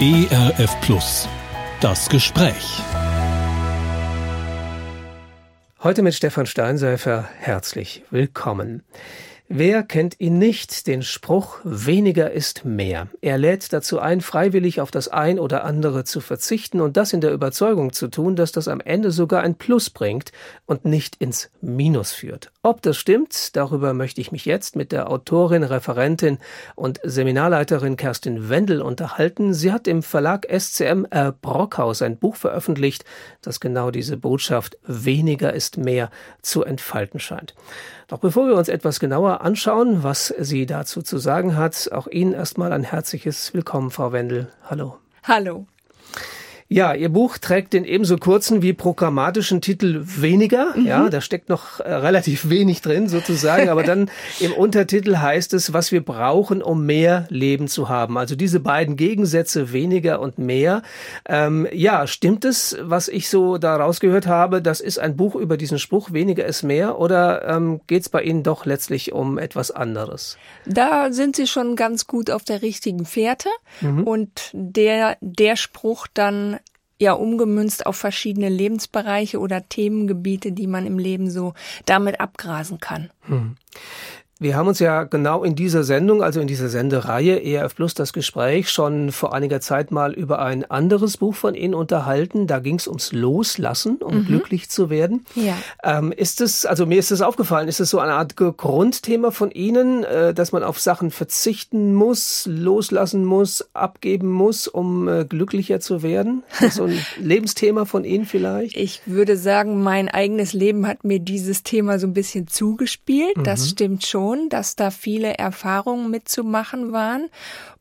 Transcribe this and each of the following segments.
ERF Plus. Das Gespräch. Heute mit Stefan Steinsäfer herzlich willkommen. Wer kennt ihn nicht, den Spruch weniger ist mehr. Er lädt dazu ein, freiwillig auf das ein oder andere zu verzichten und das in der Überzeugung zu tun, dass das am Ende sogar ein Plus bringt und nicht ins Minus führt. Ob das stimmt, darüber möchte ich mich jetzt mit der Autorin, Referentin und Seminarleiterin Kerstin Wendel unterhalten. Sie hat im Verlag SCM R. Brockhaus ein Buch veröffentlicht, das genau diese Botschaft weniger ist mehr zu entfalten scheint. Doch bevor wir uns etwas genauer anschauen, was sie dazu zu sagen hat, auch Ihnen erstmal ein herzliches Willkommen, Frau Wendel. Hallo. Hallo. Ja, Ihr Buch trägt den ebenso kurzen wie programmatischen Titel Weniger. Mhm. Ja, da steckt noch äh, relativ wenig drin sozusagen, aber dann im Untertitel heißt es, was wir brauchen, um mehr Leben zu haben. Also diese beiden Gegensätze weniger und mehr. Ähm, ja, stimmt es, was ich so da rausgehört habe? Das ist ein Buch über diesen Spruch, weniger ist mehr, oder ähm, geht es bei Ihnen doch letztlich um etwas anderes? Da sind Sie schon ganz gut auf der richtigen Fährte mhm. und der, der Spruch dann ja umgemünzt auf verschiedene Lebensbereiche oder Themengebiete, die man im Leben so damit abgrasen kann. Hm. Wir haben uns ja genau in dieser Sendung, also in dieser Sendereihe ERF Plus das Gespräch, schon vor einiger Zeit mal über ein anderes Buch von Ihnen unterhalten. Da ging es ums Loslassen, um mhm. glücklich zu werden. Ja. Ähm, ist es, also mir ist es aufgefallen, ist es so eine Art Grundthema von Ihnen, äh, dass man auf Sachen verzichten muss, loslassen muss, abgeben muss, um äh, glücklicher zu werden? so ein Lebensthema von Ihnen vielleicht? Ich würde sagen, mein eigenes Leben hat mir dieses Thema so ein bisschen zugespielt. Mhm. Das stimmt schon schon, dass da viele Erfahrungen mitzumachen waren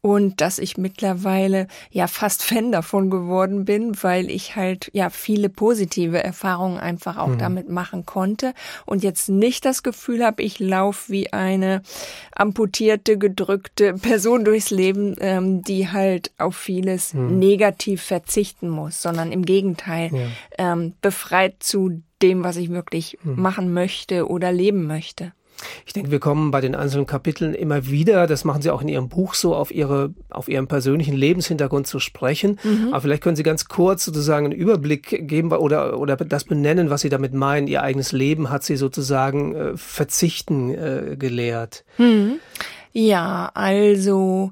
und dass ich mittlerweile ja fast Fan davon geworden bin, weil ich halt ja viele positive Erfahrungen einfach auch mhm. damit machen konnte und jetzt nicht das Gefühl habe, ich laufe wie eine amputierte, gedrückte Person durchs Leben, ähm, die halt auf vieles mhm. negativ verzichten muss, sondern im Gegenteil ja. ähm, befreit zu dem, was ich wirklich mhm. machen möchte oder leben möchte. Ich denke, wir kommen bei den einzelnen Kapiteln immer wieder, das machen Sie auch in Ihrem Buch so, auf Ihre, auf Ihren persönlichen Lebenshintergrund zu sprechen. Mhm. Aber vielleicht können Sie ganz kurz sozusagen einen Überblick geben oder, oder das benennen, was Sie damit meinen. Ihr eigenes Leben hat Sie sozusagen äh, verzichten äh, gelehrt. Mhm. Ja, also,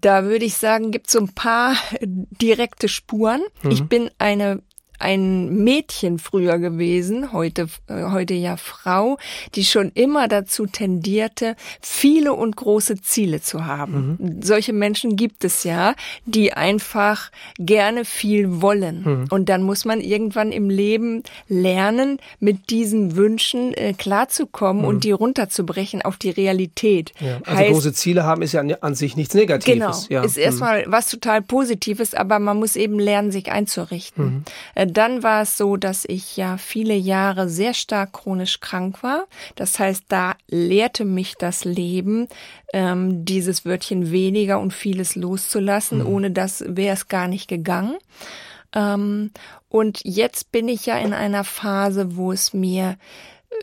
da würde ich sagen, gibt es so ein paar direkte Spuren. Mhm. Ich bin eine ein Mädchen früher gewesen, heute, äh, heute ja Frau, die schon immer dazu tendierte, viele und große Ziele zu haben. Mhm. Solche Menschen gibt es ja, die einfach gerne viel wollen. Mhm. Und dann muss man irgendwann im Leben lernen, mit diesen Wünschen äh, klarzukommen mhm. und die runterzubrechen auf die Realität. Ja. Also heißt, große Ziele haben ist ja an sich nichts Negatives. Genau, ja. ist erstmal mhm. was total Positives, aber man muss eben lernen, sich einzurichten. Mhm. Äh, dann war es so, dass ich ja viele Jahre sehr stark chronisch krank war. Das heißt, da lehrte mich das Leben, ähm, dieses Wörtchen weniger und vieles loszulassen. Mhm. Ohne das wäre es gar nicht gegangen. Ähm, und jetzt bin ich ja in einer Phase, wo es mir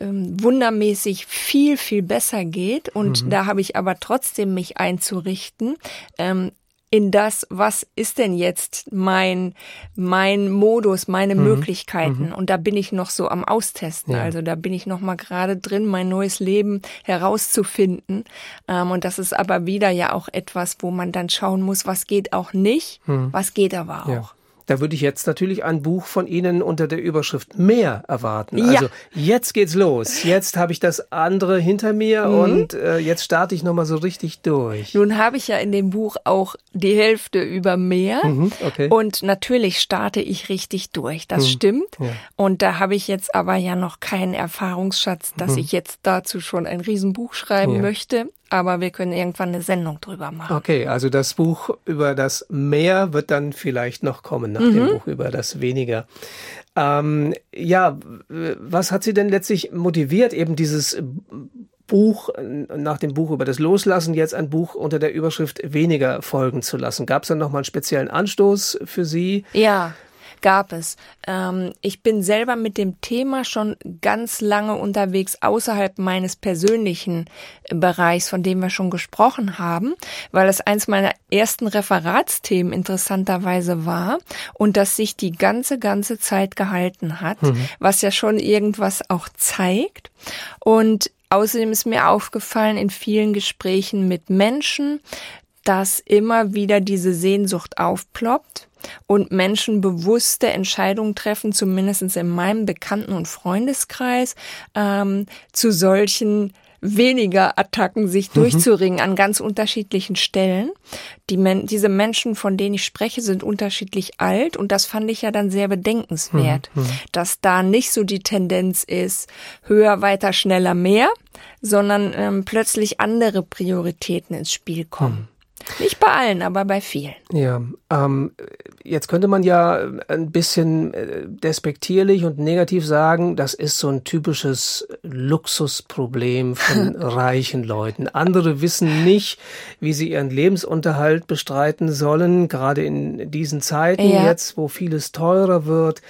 ähm, wundermäßig viel, viel besser geht. Und mhm. da habe ich aber trotzdem mich einzurichten. Ähm, in das, was ist denn jetzt mein, mein Modus, meine mhm. Möglichkeiten. Mhm. Und da bin ich noch so am Austesten. Ja. Also da bin ich noch mal gerade drin, mein neues Leben herauszufinden. Ähm, und das ist aber wieder ja auch etwas, wo man dann schauen muss, was geht auch nicht, mhm. was geht aber auch. Ja. Da würde ich jetzt natürlich ein Buch von Ihnen unter der Überschrift mehr erwarten. Ja. Also jetzt geht's los. Jetzt habe ich das andere hinter mir mhm. und äh, jetzt starte ich nochmal so richtig durch. Nun habe ich ja in dem Buch auch die Hälfte über mehr. Mhm, okay. Und natürlich starte ich richtig durch. Das mhm. stimmt. Ja. Und da habe ich jetzt aber ja noch keinen Erfahrungsschatz, dass mhm. ich jetzt dazu schon ein Riesenbuch schreiben ja. möchte aber wir können irgendwann eine Sendung drüber machen. Okay, also das Buch über das Mehr wird dann vielleicht noch kommen nach mhm. dem Buch über das Weniger. Ähm, ja, was hat Sie denn letztlich motiviert, eben dieses Buch, nach dem Buch über das Loslassen, jetzt ein Buch unter der Überschrift weniger folgen zu lassen? Gab es dann nochmal einen speziellen Anstoß für Sie? Ja, Gab es. Ähm, ich bin selber mit dem Thema schon ganz lange unterwegs außerhalb meines persönlichen Bereichs, von dem wir schon gesprochen haben, weil es eins meiner ersten Referatsthemen interessanterweise war und das sich die ganze, ganze Zeit gehalten hat, mhm. was ja schon irgendwas auch zeigt. Und Außerdem ist mir aufgefallen in vielen Gesprächen mit Menschen, dass immer wieder diese Sehnsucht aufploppt und Menschen bewusste Entscheidungen treffen, zumindest in meinem Bekannten- und Freundeskreis, ähm, zu solchen weniger Attacken sich mhm. durchzuringen an ganz unterschiedlichen Stellen. Die Men diese Menschen, von denen ich spreche, sind unterschiedlich alt und das fand ich ja dann sehr bedenkenswert, mhm. mhm. dass da nicht so die Tendenz ist, höher, weiter, schneller, mehr, sondern ähm, plötzlich andere Prioritäten ins Spiel kommen. Mhm. Nicht bei allen, aber bei vielen. Ja, ähm, jetzt könnte man ja ein bisschen äh, despektierlich und negativ sagen, das ist so ein typisches Luxusproblem von reichen Leuten. Andere wissen nicht, wie sie ihren Lebensunterhalt bestreiten sollen, gerade in diesen Zeiten ja. jetzt, wo vieles teurer wird.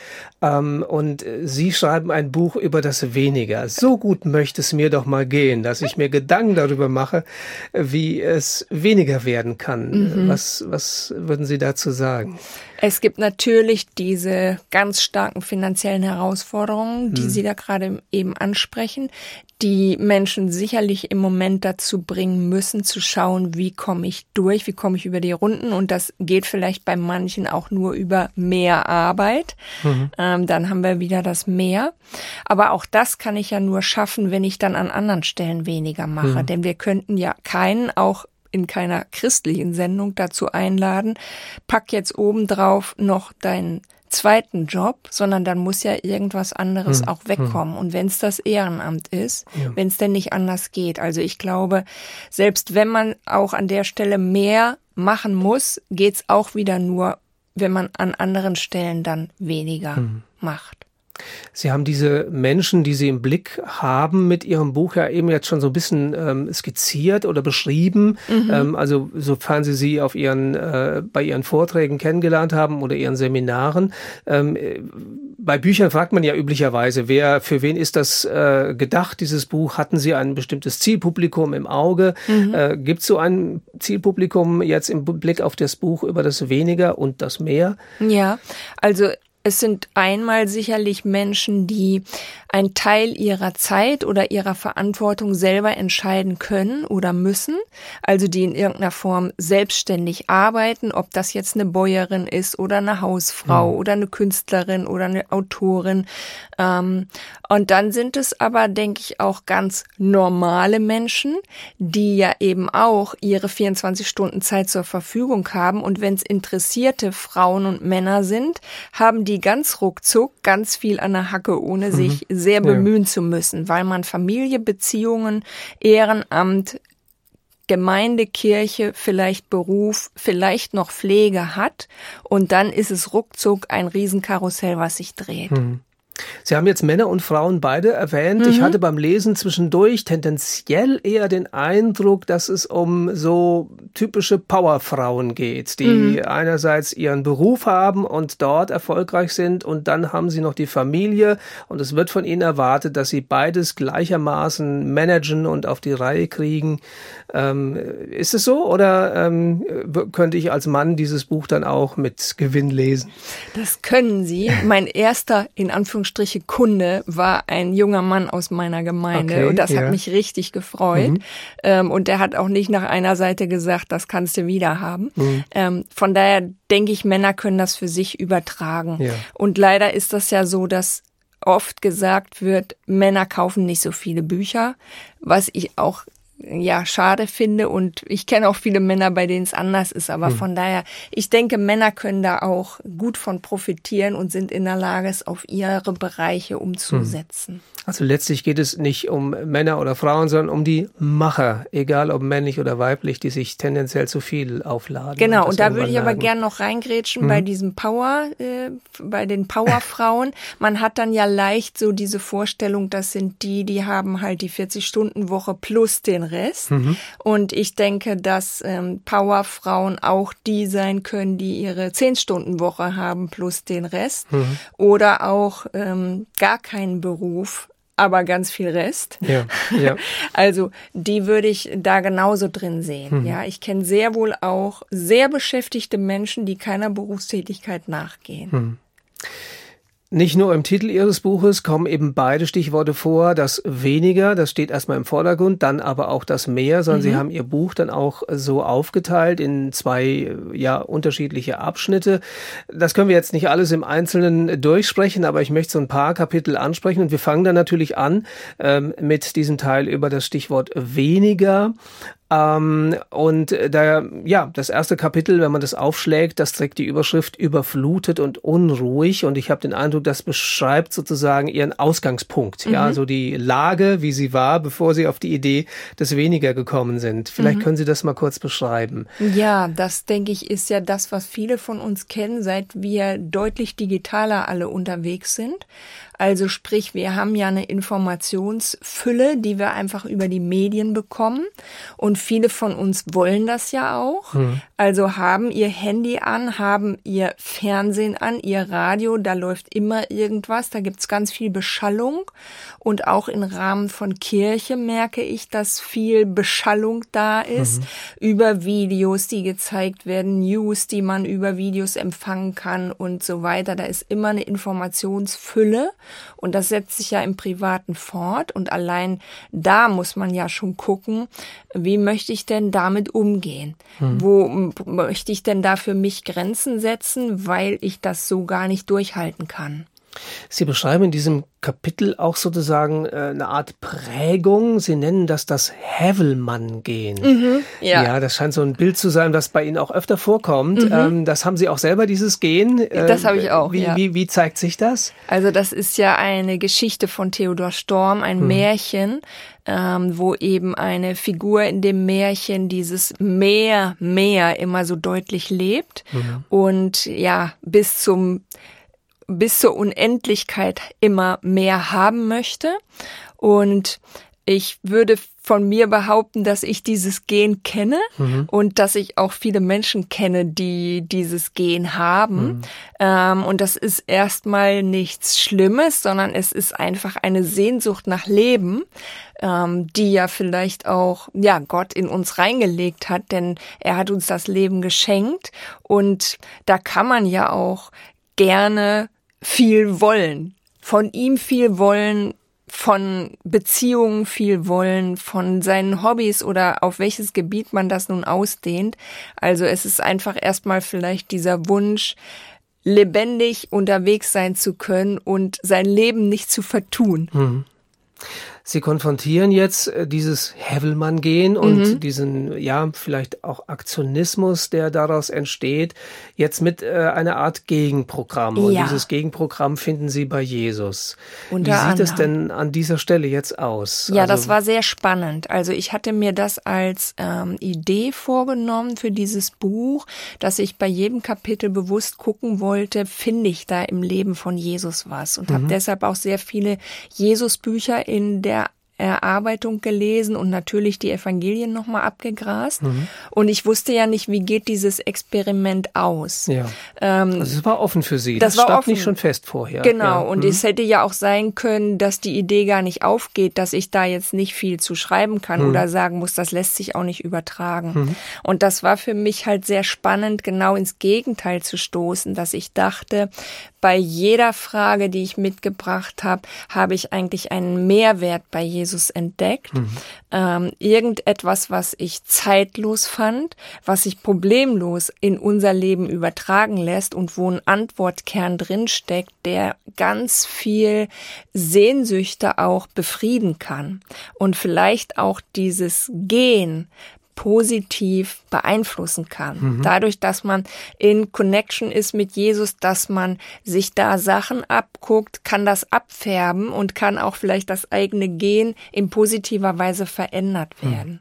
Ähm, und Sie schreiben ein Buch über das Weniger. So gut möchte es mir doch mal gehen, dass ich mir Gedanken darüber mache, wie es weniger werden kann. Mhm. Was, was würden Sie dazu sagen? Es gibt natürlich diese ganz starken finanziellen Herausforderungen, die mhm. Sie da gerade eben ansprechen, die Menschen sicherlich im Moment dazu bringen müssen, zu schauen, wie komme ich durch, wie komme ich über die Runden. Und das geht vielleicht bei manchen auch nur über mehr Arbeit. Mhm. Ähm, dann haben wir wieder das Mehr. Aber auch das kann ich ja nur schaffen, wenn ich dann an anderen Stellen weniger mache. Mhm. Denn wir könnten ja keinen auch in keiner christlichen Sendung dazu einladen, pack jetzt obendrauf noch deinen zweiten Job, sondern dann muss ja irgendwas anderes hm, auch wegkommen. Hm. Und wenn es das Ehrenamt ist, ja. wenn es denn nicht anders geht. Also ich glaube, selbst wenn man auch an der Stelle mehr machen muss, geht's auch wieder nur, wenn man an anderen Stellen dann weniger hm. macht. Sie haben diese Menschen, die Sie im Blick haben, mit Ihrem Buch ja eben jetzt schon so ein bisschen ähm, skizziert oder beschrieben. Mhm. Ähm, also sofern Sie sie auf Ihren, äh, bei Ihren Vorträgen kennengelernt haben oder Ihren Seminaren. Ähm, bei Büchern fragt man ja üblicherweise, wer, für wen ist das äh, gedacht, dieses Buch? Hatten Sie ein bestimmtes Zielpublikum im Auge? Mhm. Äh, Gibt es so ein Zielpublikum jetzt im Blick auf das Buch über das Weniger und das Mehr? Ja, also es sind einmal sicherlich Menschen, die ein Teil ihrer Zeit oder ihrer Verantwortung selber entscheiden können oder müssen, also die in irgendeiner Form selbstständig arbeiten, ob das jetzt eine Bäuerin ist oder eine Hausfrau mhm. oder eine Künstlerin oder eine Autorin. Ähm, und dann sind es aber, denke ich, auch ganz normale Menschen, die ja eben auch ihre 24 Stunden Zeit zur Verfügung haben. Und wenn es interessierte Frauen und Männer sind, haben die ganz ruckzuck ganz viel an der Hacke, ohne mhm. sich sehr bemühen ja. zu müssen, weil man Familie, Beziehungen, Ehrenamt, Gemeinde, Kirche, vielleicht Beruf, vielleicht noch Pflege hat. Und dann ist es ruckzuck ein Riesenkarussell, was sich dreht. Mhm. Sie haben jetzt Männer und Frauen beide erwähnt. Mhm. Ich hatte beim Lesen zwischendurch tendenziell eher den Eindruck, dass es um so typische Powerfrauen geht, die mhm. einerseits ihren Beruf haben und dort erfolgreich sind und dann haben sie noch die Familie und es wird von ihnen erwartet, dass sie beides gleichermaßen managen und auf die Reihe kriegen. Ähm, ist es so oder ähm, könnte ich als Mann dieses Buch dann auch mit Gewinn lesen? Das können Sie. Mein erster, in Anführungsstriche, Kunde war ein junger Mann aus meiner Gemeinde okay, und das ja. hat mich richtig gefreut. Mhm. Ähm, und der hat auch nicht nach einer Seite gesagt, das kannst du wieder haben. Mhm. Ähm, von daher denke ich, Männer können das für sich übertragen. Ja. Und leider ist das ja so, dass oft gesagt wird, Männer kaufen nicht so viele Bücher, was ich auch ja schade finde und ich kenne auch viele Männer, bei denen es anders ist, aber hm. von daher, ich denke, Männer können da auch gut von profitieren und sind in der Lage, es auf ihre Bereiche umzusetzen. Hm. Also letztlich geht es nicht um Männer oder Frauen, sondern um die Macher, egal ob männlich oder weiblich, die sich tendenziell zu viel aufladen. Genau, und, und da würde ich aber gern noch reingrätschen hm. bei diesem Power, äh, bei den Powerfrauen. Man hat dann ja leicht so diese Vorstellung, das sind die, die haben halt die 40-Stunden-Woche plus den Rest. Mhm. Und ich denke, dass ähm, Powerfrauen auch die sein können, die ihre 10-Stunden-Woche haben plus den Rest. Mhm. Oder auch ähm, gar keinen Beruf aber ganz viel Rest. Ja, ja. Also die würde ich da genauso drin sehen. Mhm. Ja, ich kenne sehr wohl auch sehr beschäftigte Menschen, die keiner Berufstätigkeit nachgehen. Mhm. Nicht nur im Titel Ihres Buches kommen eben beide Stichworte vor, das weniger, das steht erstmal im Vordergrund, dann aber auch das mehr, sondern mhm. Sie haben Ihr Buch dann auch so aufgeteilt in zwei ja unterschiedliche Abschnitte. Das können wir jetzt nicht alles im Einzelnen durchsprechen, aber ich möchte so ein paar Kapitel ansprechen und wir fangen dann natürlich an ähm, mit diesem Teil über das Stichwort weniger. Ähm, und da, ja, das erste Kapitel, wenn man das aufschlägt, das trägt die Überschrift überflutet und unruhig. Und ich habe den Eindruck, das beschreibt sozusagen ihren Ausgangspunkt. Mhm. Ja, so die Lage, wie sie war, bevor sie auf die Idee des Weniger gekommen sind. Vielleicht mhm. können Sie das mal kurz beschreiben. Ja, das denke ich ist ja das, was viele von uns kennen, seit wir deutlich digitaler alle unterwegs sind. Also sprich, wir haben ja eine Informationsfülle, die wir einfach über die Medien bekommen. Und viele von uns wollen das ja auch. Mhm. Also haben ihr Handy an, haben ihr Fernsehen an, ihr Radio, da läuft immer irgendwas, da gibt's ganz viel Beschallung. Und auch im Rahmen von Kirche merke ich, dass viel Beschallung da ist mhm. über Videos, die gezeigt werden, News, die man über Videos empfangen kann und so weiter. Da ist immer eine Informationsfülle. Und das setzt sich ja im Privaten fort. Und allein da muss man ja schon gucken, wie möchte ich denn damit umgehen? Hm. Wo möchte ich denn da für mich Grenzen setzen, weil ich das so gar nicht durchhalten kann? Sie beschreiben in diesem Kapitel auch sozusagen äh, eine Art Prägung. Sie nennen das das Hävelmann-Gehen. Mhm, ja. ja, das scheint so ein Bild zu sein, das bei Ihnen auch öfter vorkommt. Mhm. Ähm, das haben Sie auch selber, dieses Gehen. Äh, das habe ich auch. Wie, ja. wie, wie zeigt sich das? Also das ist ja eine Geschichte von Theodor Storm, ein mhm. Märchen, ähm, wo eben eine Figur in dem Märchen dieses Meer, Meer immer so deutlich lebt. Mhm. Und ja, bis zum bis zur Unendlichkeit immer mehr haben möchte. Und ich würde von mir behaupten, dass ich dieses Gen kenne mhm. und dass ich auch viele Menschen kenne, die dieses Gen haben. Mhm. Ähm, und das ist erstmal nichts Schlimmes, sondern es ist einfach eine Sehnsucht nach Leben, ähm, die ja vielleicht auch, ja, Gott in uns reingelegt hat, denn er hat uns das Leben geschenkt. Und da kann man ja auch gerne viel wollen. Von ihm viel wollen, von Beziehungen viel wollen, von seinen Hobbys oder auf welches Gebiet man das nun ausdehnt. Also es ist einfach erstmal vielleicht dieser Wunsch, lebendig unterwegs sein zu können und sein Leben nicht zu vertun. Mhm. Sie konfrontieren jetzt äh, dieses Hevelmann-Gehen und mhm. diesen, ja, vielleicht auch Aktionismus, der daraus entsteht, jetzt mit äh, einer Art Gegenprogramm. Und ja. dieses Gegenprogramm finden Sie bei Jesus. Unter Wie sieht anderem. es denn an dieser Stelle jetzt aus? Ja, also, das war sehr spannend. Also ich hatte mir das als ähm, Idee vorgenommen für dieses Buch, dass ich bei jedem Kapitel bewusst gucken wollte, finde ich da im Leben von Jesus was und mhm. habe deshalb auch sehr viele Jesus-Bücher in der Erarbeitung gelesen und natürlich die Evangelien nochmal abgegrast. Mhm. Und ich wusste ja nicht, wie geht dieses Experiment aus. Ja. Ähm, also es war offen für Sie. Das, das war stand offen. nicht schon fest vorher. Genau. Ja. Und mhm. es hätte ja auch sein können, dass die Idee gar nicht aufgeht, dass ich da jetzt nicht viel zu schreiben kann mhm. oder sagen muss, das lässt sich auch nicht übertragen. Mhm. Und das war für mich halt sehr spannend, genau ins Gegenteil zu stoßen, dass ich dachte, bei jeder Frage, die ich mitgebracht habe, habe ich eigentlich einen Mehrwert bei Jesus entdeckt. Mhm. Ähm, irgendetwas, was ich zeitlos fand, was sich problemlos in unser Leben übertragen lässt und wo ein Antwortkern drinsteckt, der ganz viel Sehnsüchte auch befrieden kann. Und vielleicht auch dieses Gehen positiv beeinflussen kann. Mhm. Dadurch, dass man in Connection ist mit Jesus, dass man sich da Sachen abguckt, kann das abfärben und kann auch vielleicht das eigene Gen in positiver Weise verändert mhm. werden.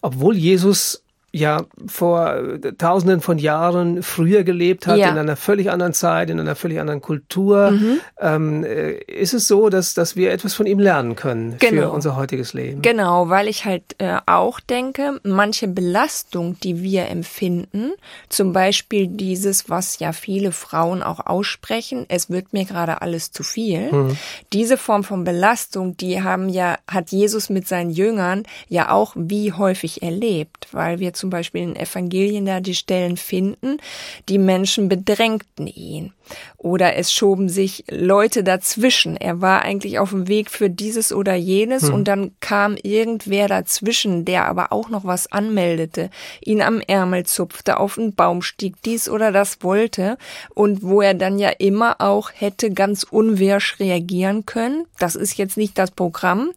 Obwohl Jesus ja vor äh, tausenden von Jahren früher gelebt hat, ja. in einer völlig anderen Zeit, in einer völlig anderen Kultur. Mhm. Ähm, äh, ist es so, dass, dass wir etwas von ihm lernen können genau. für unser heutiges Leben? Genau, weil ich halt äh, auch denke, manche Belastung, die wir empfinden, zum Beispiel dieses, was ja viele Frauen auch aussprechen, es wird mir gerade alles zu viel. Mhm. Diese Form von Belastung, die haben ja, hat Jesus mit seinen Jüngern ja auch wie häufig erlebt, weil wir zum Beispiel in Evangelien da die Stellen finden, die Menschen bedrängten ihn. Oder es schoben sich Leute dazwischen. Er war eigentlich auf dem Weg für dieses oder jenes hm. und dann kam irgendwer dazwischen, der aber auch noch was anmeldete, ihn am Ärmel zupfte, auf den Baum stieg, dies oder das wollte und wo er dann ja immer auch hätte ganz unwirsch reagieren können. Das ist jetzt nicht das Programm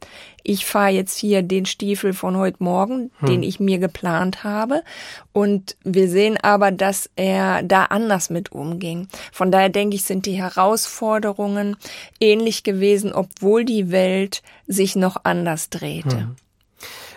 ich fahre jetzt hier den Stiefel von heute Morgen, hm. den ich mir geplant habe. Und wir sehen aber, dass er da anders mit umging. Von daher denke ich, sind die Herausforderungen ähnlich gewesen, obwohl die Welt sich noch anders drehte. Hm.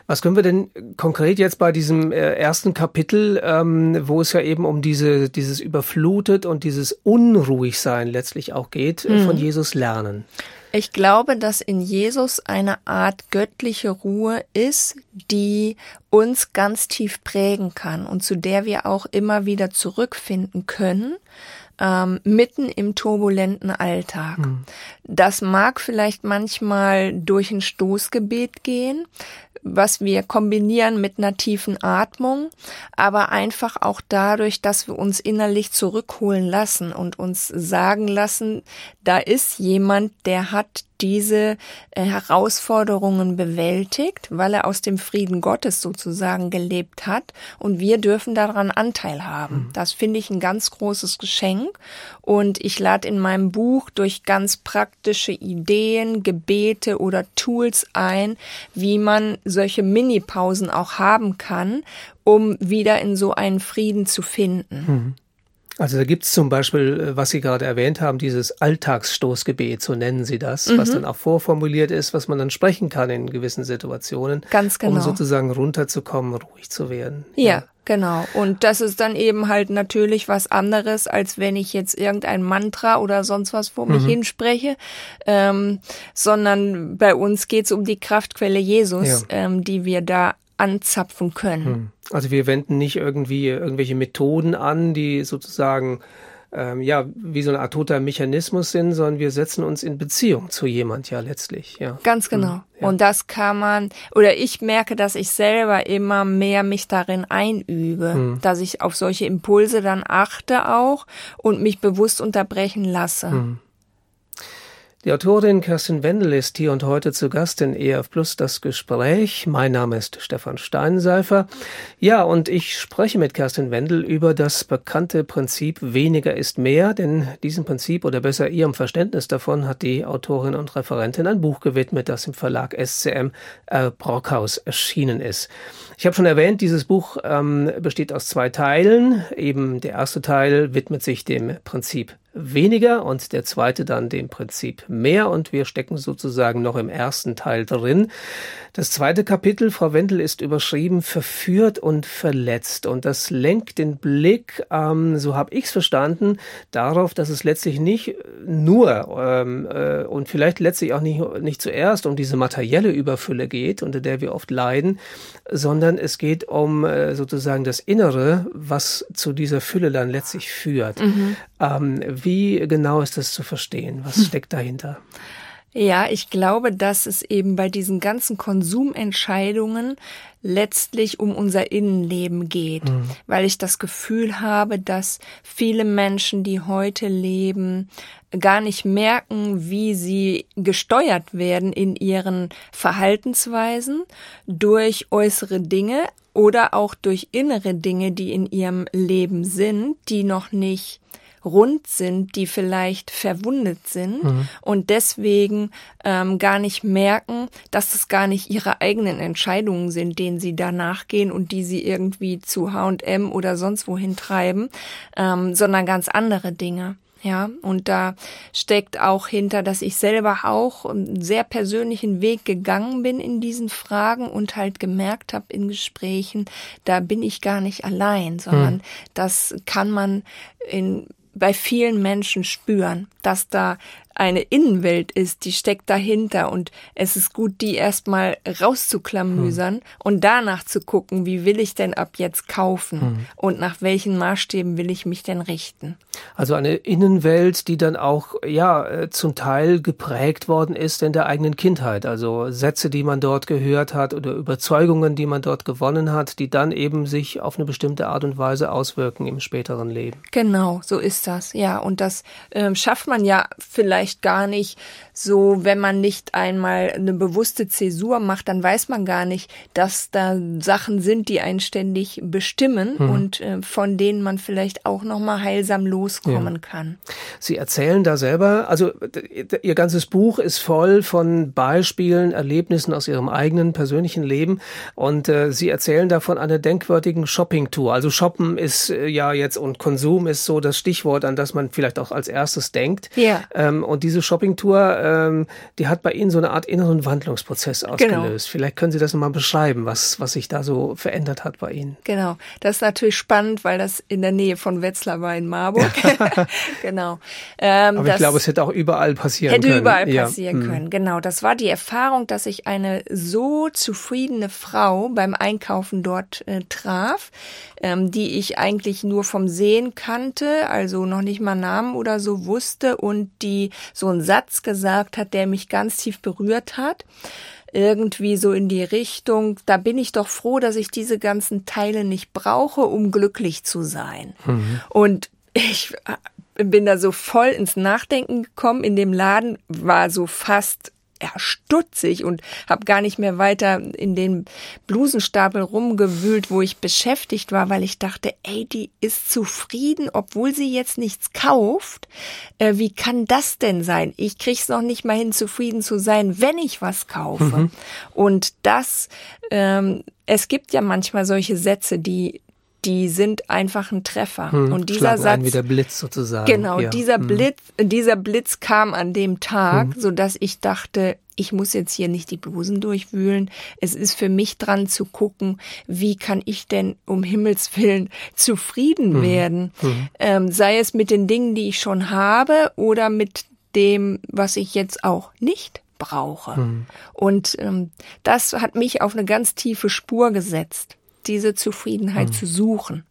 Was können wir denn konkret jetzt bei diesem äh, ersten Kapitel, ähm, wo es ja eben um diese, dieses Überflutet und dieses Unruhigsein letztlich auch geht, mhm. von Jesus lernen? Ich glaube, dass in Jesus eine Art göttliche Ruhe ist, die uns ganz tief prägen kann und zu der wir auch immer wieder zurückfinden können, ähm, mitten im turbulenten Alltag. Mhm. Das mag vielleicht manchmal durch ein Stoßgebet gehen, was wir kombinieren mit einer tiefen Atmung, aber einfach auch dadurch, dass wir uns innerlich zurückholen lassen und uns sagen lassen, da ist jemand, der hat diese äh, Herausforderungen bewältigt, weil er aus dem Frieden Gottes sozusagen gelebt hat und wir dürfen daran Anteil haben. Mhm. Das finde ich ein ganz großes Geschenk und ich lade in meinem Buch durch ganz praktische Ideen, Gebete oder Tools ein, wie man solche Mini-Pausen auch haben kann, um wieder in so einen Frieden zu finden. Also da gibt's zum Beispiel, äh, was Sie gerade erwähnt haben, dieses Alltagsstoßgebet, so nennen Sie das, mhm. was dann auch vorformuliert ist, was man dann sprechen kann in gewissen Situationen. Ganz genau. Um sozusagen runterzukommen, ruhig zu werden. Ja. ja. Genau. Und das ist dann eben halt natürlich was anderes, als wenn ich jetzt irgendein Mantra oder sonst was vor mich mhm. hinspreche, ähm, sondern bei uns geht's um die Kraftquelle Jesus, ja. ähm, die wir da anzapfen können. Hm. Also wir wenden nicht irgendwie irgendwelche Methoden an, die sozusagen ähm, ja wie so eine Art toter Mechanismus sind, sondern wir setzen uns in Beziehung zu jemand ja letztlich. Ja. Ganz genau. Hm. Ja. Und das kann man oder ich merke, dass ich selber immer mehr mich darin einübe, hm. dass ich auf solche Impulse dann achte auch und mich bewusst unterbrechen lasse. Hm. Die Autorin Kerstin Wendel ist hier und heute zu Gast in EF Plus das Gespräch. Mein Name ist Stefan Steinseifer. Ja, und ich spreche mit Kerstin Wendel über das bekannte Prinzip weniger ist mehr, denn diesem Prinzip oder besser ihrem Verständnis davon hat die Autorin und Referentin ein Buch gewidmet, das im Verlag SCM äh, Brockhaus erschienen ist. Ich habe schon erwähnt, dieses Buch ähm, besteht aus zwei Teilen. Eben der erste Teil widmet sich dem Prinzip weniger und der zweite dann dem Prinzip mehr und wir stecken sozusagen noch im ersten Teil drin. Das zweite Kapitel, Frau Wendel, ist überschrieben verführt und verletzt und das lenkt den Blick, ähm, so habe ich es verstanden, darauf, dass es letztlich nicht nur ähm, äh, und vielleicht letztlich auch nicht, nicht zuerst um diese materielle Überfülle geht, unter der wir oft leiden, sondern es geht um äh, sozusagen das Innere, was zu dieser Fülle dann letztlich führt. Mhm. Ähm, wie genau ist das zu verstehen? Was steckt dahinter? Ja, ich glaube, dass es eben bei diesen ganzen Konsumentscheidungen letztlich um unser Innenleben geht, mhm. weil ich das Gefühl habe, dass viele Menschen, die heute leben, gar nicht merken, wie sie gesteuert werden in ihren Verhaltensweisen durch äußere Dinge oder auch durch innere Dinge, die in ihrem Leben sind, die noch nicht rund sind, die vielleicht verwundet sind mhm. und deswegen ähm, gar nicht merken, dass es gar nicht ihre eigenen Entscheidungen sind, denen sie danach gehen und die sie irgendwie zu H&M oder sonst wohin treiben, ähm, sondern ganz andere Dinge. Ja, und da steckt auch hinter, dass ich selber auch einen sehr persönlichen Weg gegangen bin in diesen Fragen und halt gemerkt habe in Gesprächen, da bin ich gar nicht allein, sondern hm. das kann man in bei vielen Menschen spüren, dass da eine Innenwelt ist, die steckt dahinter und es ist gut, die erstmal rauszuklamüsern hm. und danach zu gucken, wie will ich denn ab jetzt kaufen hm. und nach welchen Maßstäben will ich mich denn richten. Also eine Innenwelt, die dann auch ja äh, zum Teil geprägt worden ist in der eigenen Kindheit, also Sätze, die man dort gehört hat oder Überzeugungen, die man dort gewonnen hat, die dann eben sich auf eine bestimmte Art und Weise auswirken im späteren Leben. Genau, so ist das. Ja, und das äh, schafft man ja vielleicht vielleicht gar nicht so, wenn man nicht einmal eine bewusste Zäsur macht, dann weiß man gar nicht, dass da Sachen sind, die einen ständig bestimmen mhm. und äh, von denen man vielleicht auch noch mal heilsam loskommen ja. kann. Sie erzählen da selber, also Ihr ganzes Buch ist voll von Beispielen, Erlebnissen aus Ihrem eigenen persönlichen Leben und äh, Sie erzählen davon einer denkwürdigen Shopping-Tour. Also Shoppen ist äh, ja jetzt und Konsum ist so das Stichwort, an das man vielleicht auch als erstes denkt. Ja. Ähm, und diese Shopping-Tour ähm, die hat bei Ihnen so eine Art inneren Wandlungsprozess genau. ausgelöst. Genau. Vielleicht können Sie das nochmal beschreiben, was, was sich da so verändert hat bei Ihnen. Genau, das ist natürlich spannend, weil das in der Nähe von Wetzlar war in Marburg. genau. Ähm, Aber ich glaube, es hätte auch überall passieren hätte können. Hätte überall passieren ja. können, mhm. genau. Das war die Erfahrung, dass ich eine so zufriedene Frau beim Einkaufen dort äh, traf, ähm, die ich eigentlich nur vom Sehen kannte, also noch nicht mal Namen oder so wusste und die so einen Satz gesagt hat, der mich ganz tief berührt hat irgendwie so in die Richtung, da bin ich doch froh, dass ich diese ganzen Teile nicht brauche, um glücklich zu sein. Mhm. Und ich äh, bin da so voll ins Nachdenken gekommen. In dem Laden war so fast ja, stutzig und habe gar nicht mehr weiter in den Blusenstapel rumgewühlt, wo ich beschäftigt war, weil ich dachte, ey, die ist zufrieden, obwohl sie jetzt nichts kauft. Äh, wie kann das denn sein? Ich krieg's noch nicht mal hin, zufrieden zu sein, wenn ich was kaufe. Mhm. Und das, ähm, es gibt ja manchmal solche Sätze, die die sind einfach ein Treffer. Hm, und dieser Satz, wie der Blitz sozusagen. Genau, ja. dieser hm. Blitz, dieser Blitz kam an dem Tag, hm. so dass ich dachte, ich muss jetzt hier nicht die Blusen durchwühlen. Es ist für mich dran zu gucken, wie kann ich denn um Himmels Willen zufrieden hm. werden? Hm. Ähm, sei es mit den Dingen, die ich schon habe oder mit dem, was ich jetzt auch nicht brauche. Hm. Und ähm, das hat mich auf eine ganz tiefe Spur gesetzt diese Zufriedenheit mhm. zu suchen.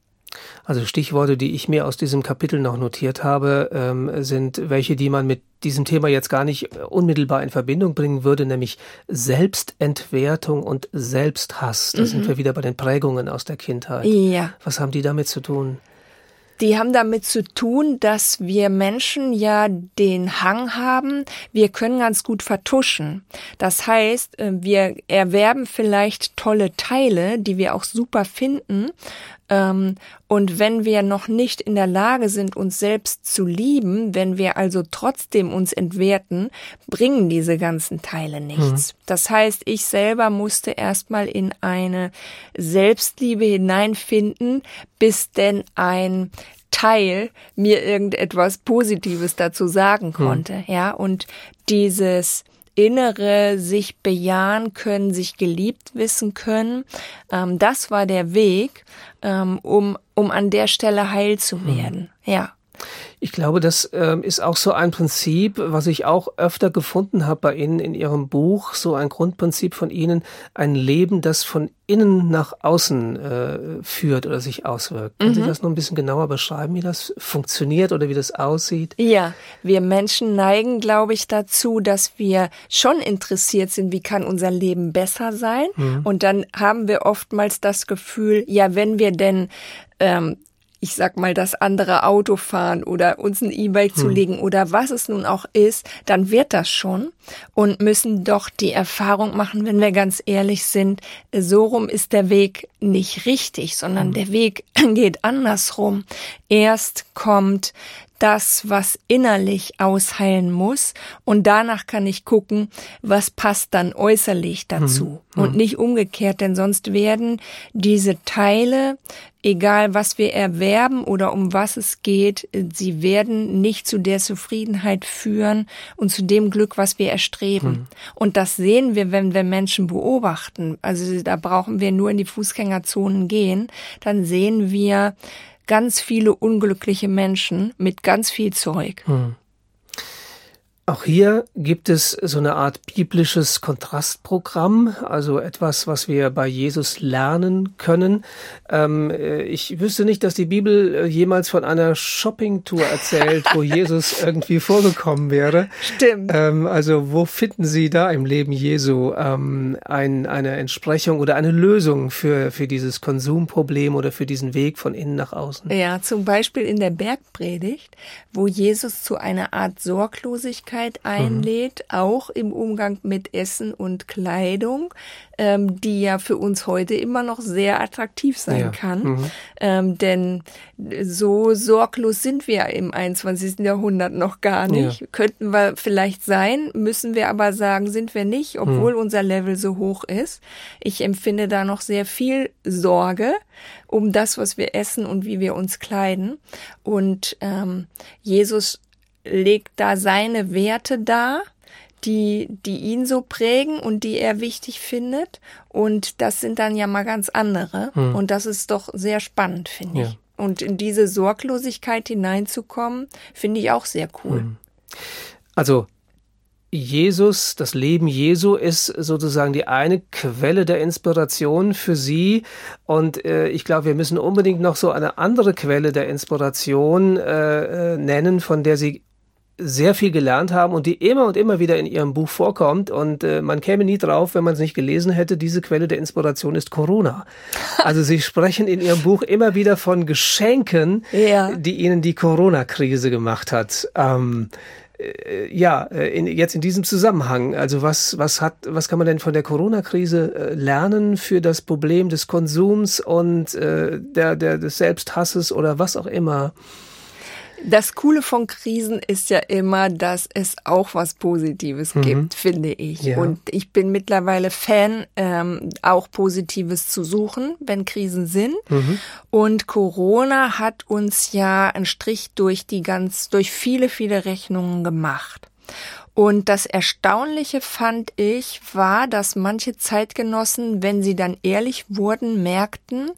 Also Stichworte, die ich mir aus diesem Kapitel noch notiert habe, ähm, sind welche, die man mit diesem Thema jetzt gar nicht unmittelbar in Verbindung bringen würde, nämlich Selbstentwertung und Selbsthass. Da mhm. sind wir wieder bei den Prägungen aus der Kindheit. Ja. Was haben die damit zu tun? Die haben damit zu tun, dass wir Menschen ja den Hang haben, wir können ganz gut vertuschen. Das heißt, äh, wir erwerben vielleicht tolle Teile, die wir auch super finden, und wenn wir noch nicht in der Lage sind, uns selbst zu lieben, wenn wir also trotzdem uns entwerten, bringen diese ganzen Teile nichts. Mhm. Das heißt, ich selber musste erstmal in eine Selbstliebe hineinfinden, bis denn ein Teil mir irgendetwas Positives dazu sagen mhm. konnte, mhm. ja, und dieses innere sich bejahen können, sich geliebt wissen können. Ähm, das war der Weg, ähm, um, um an der Stelle heil zu werden. Mhm. Ja. Ich glaube, das ähm, ist auch so ein Prinzip, was ich auch öfter gefunden habe bei Ihnen in Ihrem Buch, so ein Grundprinzip von Ihnen, ein Leben, das von innen nach außen äh, führt oder sich auswirkt. Können mhm. Sie das noch ein bisschen genauer beschreiben, wie das funktioniert oder wie das aussieht? Ja, wir Menschen neigen, glaube ich, dazu, dass wir schon interessiert sind, wie kann unser Leben besser sein. Mhm. Und dann haben wir oftmals das Gefühl, ja, wenn wir denn ähm, ich sag mal, das andere Auto fahren oder uns ein E-Bike hm. zulegen oder was es nun auch ist, dann wird das schon und müssen doch die Erfahrung machen, wenn wir ganz ehrlich sind, so rum ist der Weg nicht richtig, sondern hm. der Weg geht andersrum. Erst kommt das, was innerlich ausheilen muss. Und danach kann ich gucken, was passt dann äußerlich dazu. Mhm. Und nicht umgekehrt, denn sonst werden diese Teile, egal was wir erwerben oder um was es geht, sie werden nicht zu der Zufriedenheit führen und zu dem Glück, was wir erstreben. Mhm. Und das sehen wir, wenn wir Menschen beobachten. Also da brauchen wir nur in die Fußgängerzonen gehen, dann sehen wir, ganz viele unglückliche Menschen mit ganz viel Zeug. Hm. Auch hier gibt es so eine Art biblisches Kontrastprogramm, also etwas, was wir bei Jesus lernen können. Ähm, äh, ich wüsste nicht, dass die Bibel äh, jemals von einer Shoppingtour erzählt, wo Jesus irgendwie vorgekommen wäre. Stimmt. Ähm, also wo finden Sie da im Leben Jesu ähm, ein, eine Entsprechung oder eine Lösung für, für dieses Konsumproblem oder für diesen Weg von innen nach außen? Ja, zum Beispiel in der Bergpredigt, wo Jesus zu einer Art Sorglosigkeit Achtsamkeit einlädt, mhm. auch im Umgang mit Essen und Kleidung, ähm, die ja für uns heute immer noch sehr attraktiv sein ja. kann. Mhm. Ähm, denn so sorglos sind wir im 21. Jahrhundert noch gar nicht. Ja. Könnten wir vielleicht sein, müssen wir aber sagen, sind wir nicht, obwohl mhm. unser Level so hoch ist. Ich empfinde da noch sehr viel Sorge um das, was wir essen und wie wir uns kleiden. Und ähm, Jesus legt da seine Werte dar, die, die ihn so prägen und die er wichtig findet. Und das sind dann ja mal ganz andere. Hm. Und das ist doch sehr spannend, finde ja. ich. Und in diese Sorglosigkeit hineinzukommen, finde ich auch sehr cool. Hm. Also Jesus, das Leben Jesu ist sozusagen die eine Quelle der Inspiration für Sie. Und äh, ich glaube, wir müssen unbedingt noch so eine andere Quelle der Inspiration äh, äh nennen, von der Sie sehr viel gelernt haben und die immer und immer wieder in ihrem Buch vorkommt. Und äh, man käme nie drauf, wenn man es nicht gelesen hätte. Diese Quelle der Inspiration ist Corona. Also sie sprechen in ihrem Buch immer wieder von Geschenken, ja. die ihnen die Corona-Krise gemacht hat. Ähm, äh, ja, äh, in, jetzt in diesem Zusammenhang, also was, was hat, was kann man denn von der Corona-Krise äh, lernen für das Problem des Konsums und äh, der, der, des Selbsthasses oder was auch immer? Das Coole von Krisen ist ja immer, dass es auch was Positives mhm. gibt, finde ich. Ja. Und ich bin mittlerweile Fan, ähm, auch Positives zu suchen, wenn Krisen sind. Mhm. Und Corona hat uns ja einen Strich durch die ganz, durch viele, viele Rechnungen gemacht. Und das Erstaunliche fand ich, war, dass manche Zeitgenossen, wenn sie dann ehrlich wurden, merkten,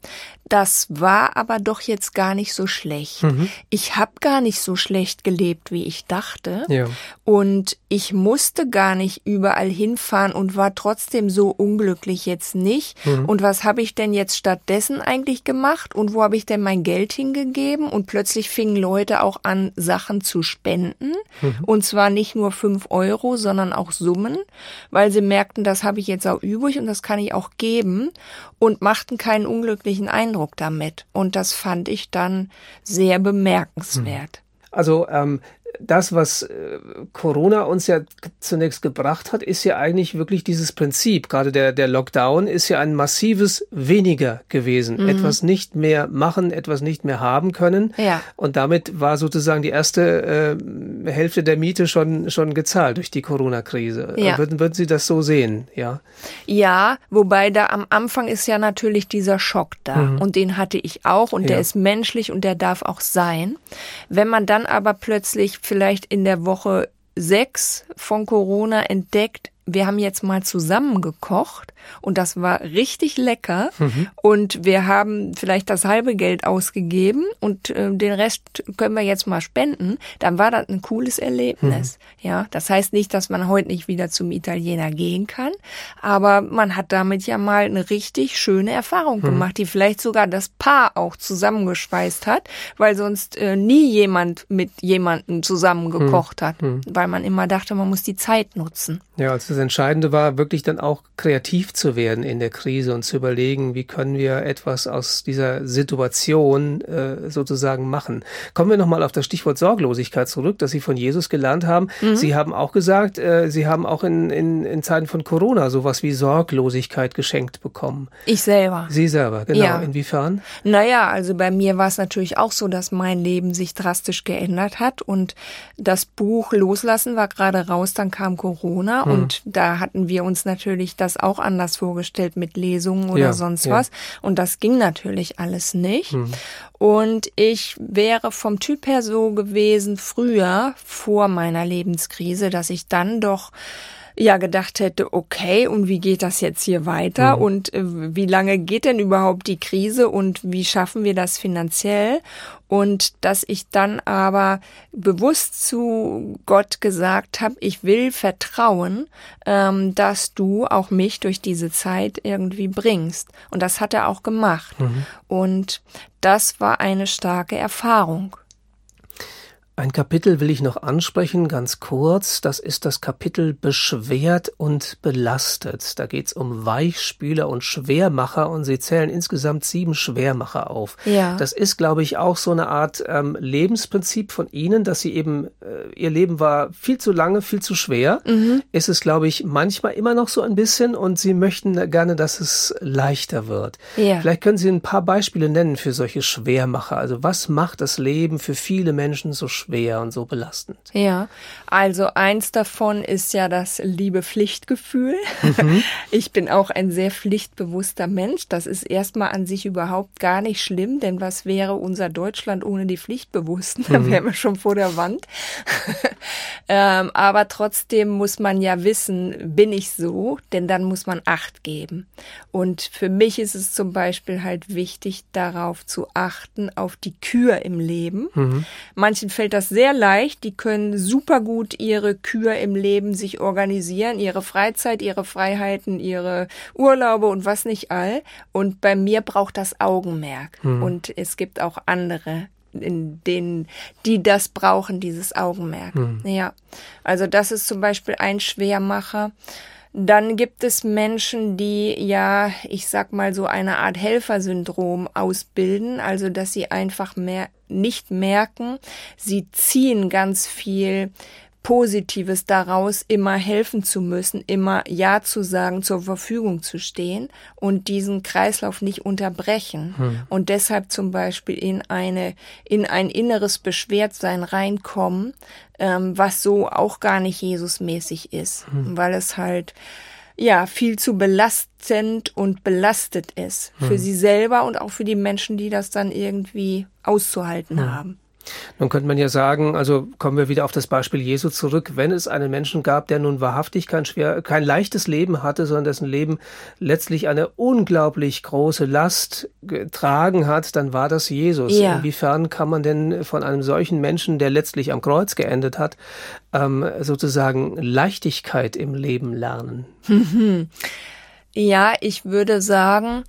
das war aber doch jetzt gar nicht so schlecht. Mhm. Ich habe gar nicht so schlecht gelebt, wie ich dachte. Ja. Und ich musste gar nicht überall hinfahren und war trotzdem so unglücklich jetzt nicht. Mhm. Und was habe ich denn jetzt stattdessen eigentlich gemacht? Und wo habe ich denn mein Geld hingegeben? Und plötzlich fingen Leute auch an, Sachen zu spenden. Mhm. Und zwar nicht nur fünf Euro, sondern auch Summen, weil sie merkten, das habe ich jetzt auch übrig und das kann ich auch geben und machten keinen unglücklichen Eindruck damit. Und das fand ich dann sehr bemerkenswert. Also ähm, das, was äh, Corona uns ja zunächst gebracht hat, ist ja eigentlich wirklich dieses Prinzip. Gerade der, der Lockdown ist ja ein massives Weniger gewesen. Mhm. Etwas nicht mehr machen, etwas nicht mehr haben können. Ja. Und damit war sozusagen die erste äh, Hälfte der Miete schon, schon gezahlt durch die Corona-Krise. Ja. Würden, würden Sie das so sehen? Ja. Ja, wobei da am Anfang ist ja natürlich dieser Schock da. Mhm. Und den hatte ich auch. Und ja. der ist menschlich und der darf auch sein. Wenn man dann aber plötzlich vielleicht in der Woche sechs von Corona entdeckt, wir haben jetzt mal zusammen gekocht und das war richtig lecker. Mhm. Und wir haben vielleicht das halbe Geld ausgegeben und äh, den Rest können wir jetzt mal spenden. Dann war das ein cooles Erlebnis. Mhm. Ja, das heißt nicht, dass man heute nicht wieder zum Italiener gehen kann, aber man hat damit ja mal eine richtig schöne Erfahrung mhm. gemacht, die vielleicht sogar das Paar auch zusammengeschweißt hat, weil sonst äh, nie jemand mit jemandem zusammen gekocht mhm. hat, mhm. weil man immer dachte, man muss die Zeit nutzen. Ja, also das Entscheidende war, wirklich dann auch kreativ zu werden in der Krise und zu überlegen, wie können wir etwas aus dieser Situation äh, sozusagen machen. Kommen wir nochmal auf das Stichwort Sorglosigkeit zurück, das Sie von Jesus gelernt haben. Mhm. Sie haben auch gesagt, äh, Sie haben auch in, in, in Zeiten von Corona sowas wie Sorglosigkeit geschenkt bekommen. Ich selber. Sie selber, genau. Ja. Inwiefern? Naja, also bei mir war es natürlich auch so, dass mein Leben sich drastisch geändert hat und das Buch Loslassen war gerade raus, dann kam Corona hm. und da hatten wir uns natürlich das auch anders vorgestellt mit Lesungen oder ja, sonst ja. was und das ging natürlich alles nicht. Hm. Und ich wäre vom Typ her so gewesen früher vor meiner Lebenskrise, dass ich dann doch ja gedacht hätte, okay, und wie geht das jetzt hier weiter mhm. und äh, wie lange geht denn überhaupt die Krise und wie schaffen wir das finanziell? Und dass ich dann aber bewusst zu Gott gesagt habe, ich will vertrauen, ähm, dass du auch mich durch diese Zeit irgendwie bringst. Und das hat er auch gemacht. Mhm. Und das war eine starke Erfahrung. Ein Kapitel will ich noch ansprechen, ganz kurz. Das ist das Kapitel Beschwert und belastet. Da geht's um Weichspüler und Schwermacher und Sie zählen insgesamt sieben Schwermacher auf. Ja. Das ist, glaube ich, auch so eine Art ähm, Lebensprinzip von Ihnen, dass Sie eben, äh, Ihr Leben war viel zu lange, viel zu schwer. Mhm. Ist es, glaube ich, manchmal immer noch so ein bisschen und Sie möchten gerne, dass es leichter wird. Ja. Vielleicht können Sie ein paar Beispiele nennen für solche Schwermacher. Also was macht das Leben für viele Menschen so schwer? Schwer und so belastend. Ja, also eins davon ist ja das liebe Pflichtgefühl. Mhm. Ich bin auch ein sehr pflichtbewusster Mensch. Das ist erstmal an sich überhaupt gar nicht schlimm, denn was wäre unser Deutschland ohne die Pflichtbewussten? Da mhm. wären wir schon vor der Wand. ähm, aber trotzdem muss man ja wissen, bin ich so, denn dann muss man Acht geben. Und für mich ist es zum Beispiel halt wichtig, darauf zu achten, auf die Kür im Leben. Mhm. Manchen fällt das das sehr leicht. Die können super gut ihre Kür im Leben sich organisieren, ihre Freizeit, ihre Freiheiten, ihre Urlaube und was nicht all. Und bei mir braucht das Augenmerk. Mhm. Und es gibt auch andere, in denen, die das brauchen, dieses Augenmerk. Mhm. Ja. Also das ist zum Beispiel ein Schwermacher. Dann gibt es Menschen, die ja, ich sag mal so eine Art Helfersyndrom ausbilden, also dass sie einfach mehr nicht merken, sie ziehen ganz viel Positives daraus, immer helfen zu müssen, immer Ja zu sagen, zur Verfügung zu stehen und diesen Kreislauf nicht unterbrechen hm. und deshalb zum Beispiel in eine, in ein inneres Beschwertsein reinkommen, ähm, was so auch gar nicht Jesusmäßig ist, hm. weil es halt ja viel zu belastend und belastet ist hm. für sie selber und auch für die Menschen, die das dann irgendwie auszuhalten hm. haben. Nun könnte man ja sagen, also kommen wir wieder auf das Beispiel Jesu zurück, wenn es einen Menschen gab, der nun wahrhaftig kein schwer, kein leichtes Leben hatte, sondern dessen Leben letztlich eine unglaublich große Last getragen hat, dann war das Jesus. Ja. Inwiefern kann man denn von einem solchen Menschen, der letztlich am Kreuz geendet hat, ähm, sozusagen Leichtigkeit im Leben lernen? Ja, ich würde sagen,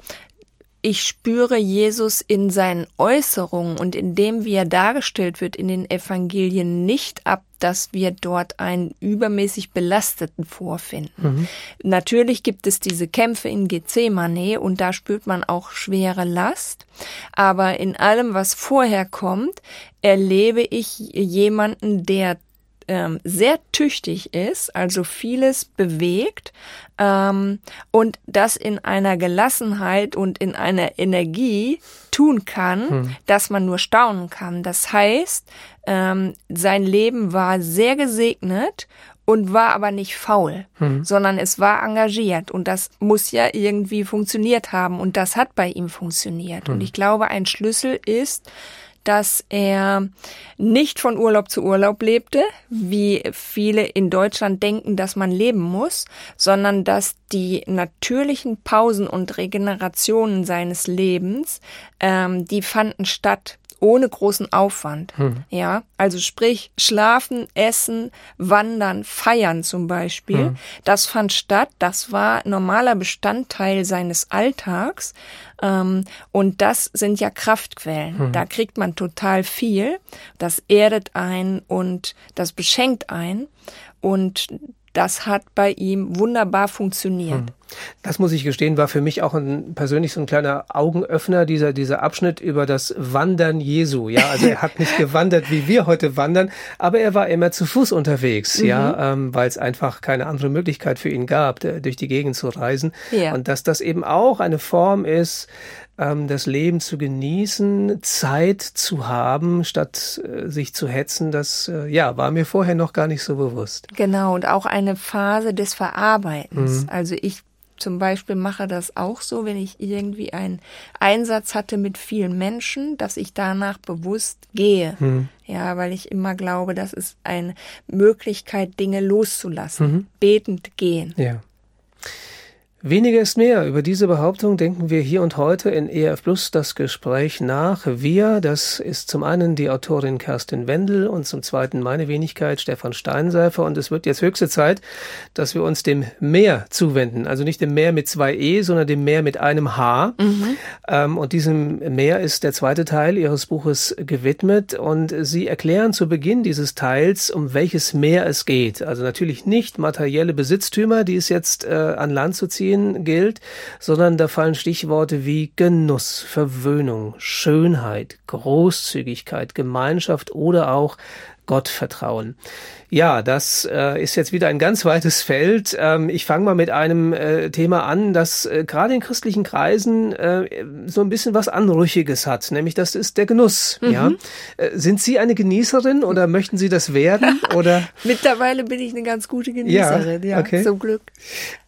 ich spüre Jesus in seinen Äußerungen und in dem, wie er dargestellt wird in den Evangelien, nicht ab, dass wir dort einen übermäßig belasteten vorfinden. Mhm. Natürlich gibt es diese Kämpfe in Gethsemane und da spürt man auch schwere Last. Aber in allem, was vorher kommt, erlebe ich jemanden, der ähm, sehr tüchtig ist, also vieles bewegt ähm, und das in einer Gelassenheit und in einer Energie tun kann, hm. dass man nur staunen kann. Das heißt, ähm, sein Leben war sehr gesegnet und war aber nicht faul, hm. sondern es war engagiert und das muss ja irgendwie funktioniert haben und das hat bei ihm funktioniert. Hm. Und ich glaube, ein Schlüssel ist, dass er nicht von Urlaub zu Urlaub lebte, wie viele in Deutschland denken, dass man leben muss, sondern dass die natürlichen Pausen und Regenerationen seines Lebens, ähm, die fanden statt ohne großen Aufwand. Hm. Ja, also sprich schlafen, essen, wandern, feiern zum Beispiel. Hm. Das fand statt. Das war normaler Bestandteil seines Alltags. Ähm, und das sind ja Kraftquellen. Hm. Da kriegt man total viel. Das erdet ein und das beschenkt ein. Und das hat bei ihm wunderbar funktioniert. Hm. Das muss ich gestehen, war für mich auch ein, persönlich so ein kleiner Augenöffner, dieser, dieser Abschnitt über das Wandern Jesu. Ja, also er hat nicht gewandert, wie wir heute wandern, aber er war immer zu Fuß unterwegs, mhm. ja, ähm, weil es einfach keine andere Möglichkeit für ihn gab, durch die Gegend zu reisen. Ja. Und dass das eben auch eine Form ist, das Leben zu genießen, Zeit zu haben, statt äh, sich zu hetzen, das äh, ja war mir vorher noch gar nicht so bewusst. Genau, und auch eine Phase des Verarbeitens. Mhm. Also ich zum Beispiel mache das auch so, wenn ich irgendwie einen Einsatz hatte mit vielen Menschen, dass ich danach bewusst gehe. Mhm. Ja, weil ich immer glaube, das ist eine Möglichkeit, Dinge loszulassen. Mhm. Betend gehen. Ja. Weniger ist mehr. Über diese Behauptung denken wir hier und heute in EF Plus das Gespräch nach. Wir, das ist zum einen die Autorin Kerstin Wendel und zum zweiten meine Wenigkeit Stefan Steinseifer. Und es wird jetzt höchste Zeit, dass wir uns dem Meer zuwenden. Also nicht dem Meer mit zwei E, sondern dem Meer mit einem H. Mhm. Ähm, und diesem Meer ist der zweite Teil Ihres Buches gewidmet. Und Sie erklären zu Beginn dieses Teils, um welches Meer es geht. Also natürlich nicht materielle Besitztümer, die es jetzt äh, an Land zu ziehen Verstehen gilt, sondern da fallen Stichworte wie Genuss, Verwöhnung, Schönheit, Großzügigkeit, Gemeinschaft oder auch Gottvertrauen. Ja, das äh, ist jetzt wieder ein ganz weites Feld. Ähm, ich fange mal mit einem äh, Thema an, das äh, gerade in christlichen Kreisen äh, so ein bisschen was Anrüchiges hat, nämlich das ist der Genuss. Mhm. Ja, äh, sind Sie eine Genießerin oder möchten Sie das werden? Oder mittlerweile bin ich eine ganz gute Genießerin. Ja, ja okay. zum Glück.